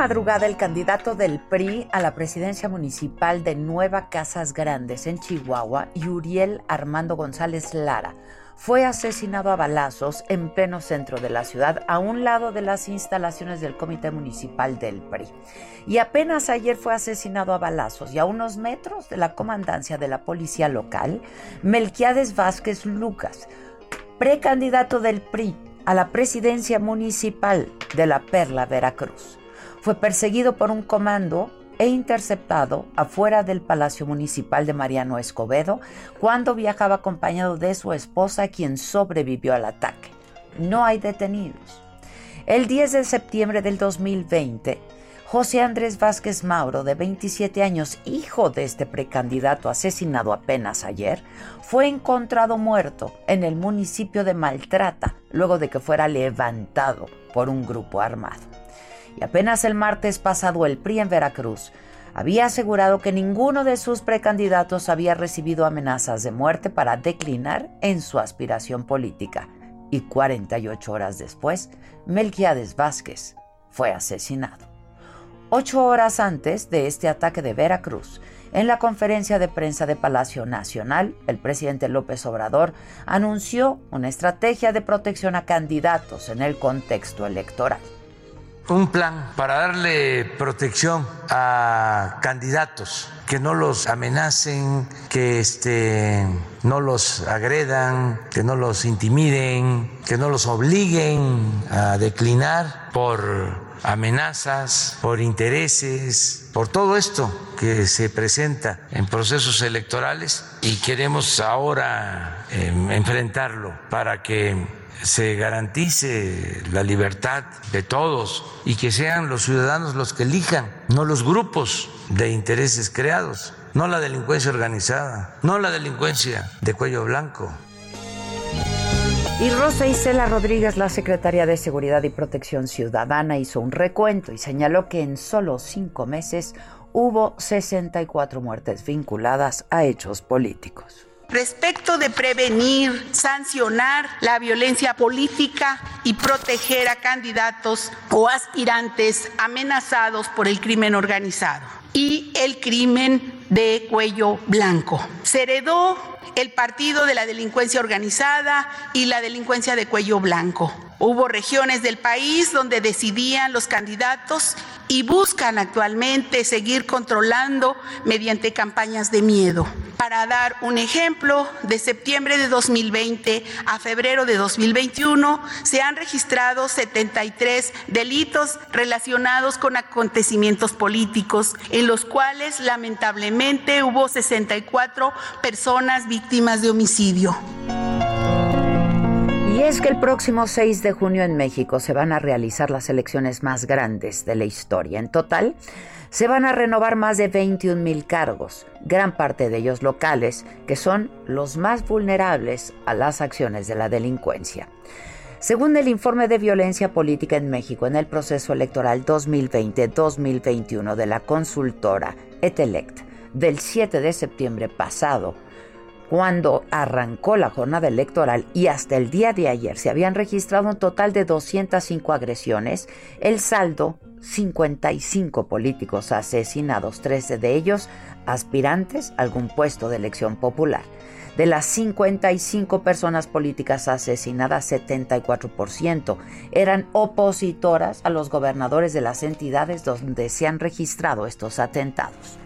Madrugada el candidato del PRI a la presidencia municipal de Nueva Casas Grandes en Chihuahua, Yuriel Armando González Lara, fue asesinado a balazos en pleno centro de la ciudad, a un lado de las instalaciones del Comité Municipal del PRI. Y apenas ayer fue asesinado a balazos y a unos metros de la comandancia de la policía local, Melquiades Vázquez Lucas, precandidato del PRI a la presidencia municipal de la Perla, Veracruz. Fue perseguido por un comando e interceptado afuera del Palacio Municipal de Mariano Escobedo cuando viajaba acompañado de su esposa, quien sobrevivió al ataque. No hay detenidos. El 10 de septiembre del 2020, José Andrés Vázquez Mauro, de 27 años, hijo de este precandidato asesinado apenas ayer, fue encontrado muerto en el municipio de Maltrata luego de que fuera levantado por un grupo armado. Y apenas el martes pasado el PRI en Veracruz había asegurado que ninguno de sus precandidatos había recibido amenazas de muerte para declinar en su aspiración política. Y 48 horas después, Melquiades Vázquez fue asesinado. Ocho horas antes de este ataque de Veracruz, en la conferencia de prensa de Palacio Nacional, el presidente López Obrador anunció una estrategia de protección a candidatos en el contexto electoral. Un plan para darle protección a candidatos, que no los amenacen, que este, no los agredan, que no los intimiden, que no los obliguen a declinar por amenazas, por intereses, por todo esto que se presenta en procesos electorales y queremos ahora eh, enfrentarlo para que se garantice la libertad de todos y que sean los ciudadanos los que elijan, no los grupos de intereses creados, no la delincuencia organizada, no la delincuencia de cuello blanco. Y Rosa Isela Rodríguez, la secretaria de Seguridad y Protección Ciudadana, hizo un recuento y señaló que en solo cinco meses hubo 64 muertes vinculadas a hechos políticos. Respecto de prevenir, sancionar la violencia política y proteger a candidatos o aspirantes amenazados por el crimen organizado y el crimen de cuello blanco. Se heredó el partido de la delincuencia organizada y la delincuencia de cuello blanco. Hubo regiones del país donde decidían los candidatos y buscan actualmente seguir controlando mediante campañas de miedo. Para dar un ejemplo, de septiembre de 2020 a febrero de 2021 se han registrado 73 delitos relacionados con acontecimientos políticos, en los cuales lamentablemente hubo 64 personas víctimas de homicidio. Y es que el próximo 6 de junio en México se van a realizar las elecciones más grandes de la historia. En total, se van a renovar más de 21 mil cargos, gran parte de ellos locales, que son los más vulnerables a las acciones de la delincuencia. Según el informe de violencia política en México en el proceso electoral 2020-2021 de la consultora Etelect del 7 de septiembre pasado, Cuando arrancó la jornada electoral y hasta el día de ayer se habían registrado un total de 205 agresiones, el saldo 55 políticos asesinados, 13 de ellos aspirantes a algún puesto de elección popular. De las 55 personas políticas asesinadas, 74% eran opositoras a los gobernadores de las entidades donde se han registrado estos atentados.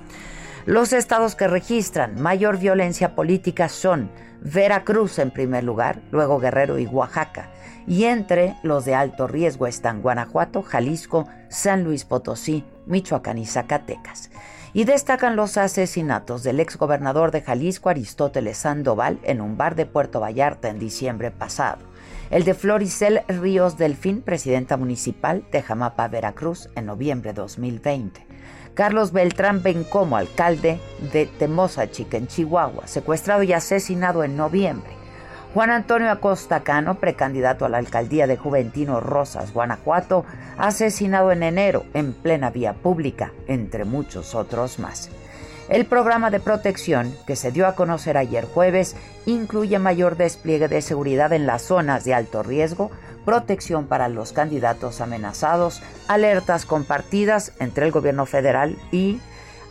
Los estados que registran mayor violencia política son Veracruz en primer lugar, luego Guerrero y Oaxaca. Y entre los de alto riesgo están Guanajuato, Jalisco, San Luis Potosí, Michoacán y Zacatecas. Y destacan los asesinatos del exgobernador de Jalisco, Aristóteles Sandoval, en un bar de Puerto Vallarta en diciembre pasado. El de Floricel Ríos Delfín, presidenta municipal de Jamapa, Veracruz, en noviembre de 2020. Carlos Beltrán Bencomo, alcalde de Temozachica, en Chihuahua, secuestrado y asesinado en noviembre. Juan Antonio Acosta Cano, precandidato a la alcaldía de Juventino Rosas, Guanajuato, asesinado en enero en plena vía pública, entre muchos otros más. El programa de protección que se dio a conocer ayer jueves incluye mayor despliegue de seguridad en las zonas de alto riesgo, protección para los candidatos amenazados, alertas compartidas entre el gobierno federal y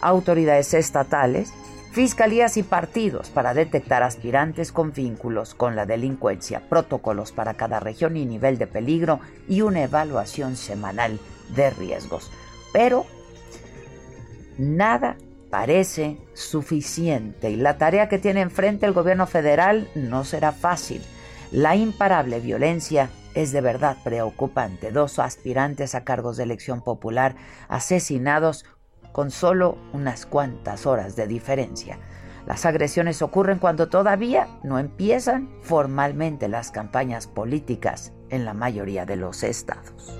autoridades estatales, fiscalías y partidos para detectar aspirantes con vínculos con la delincuencia, protocolos para cada región y nivel de peligro y una evaluación semanal de riesgos. Pero nada parece suficiente y la tarea que tiene enfrente el gobierno federal no será fácil. La imparable violencia es de verdad preocupante. Dos aspirantes a cargos de elección popular asesinados con solo unas cuantas horas de diferencia. Las agresiones ocurren cuando todavía no empiezan formalmente las campañas políticas en la mayoría de los estados.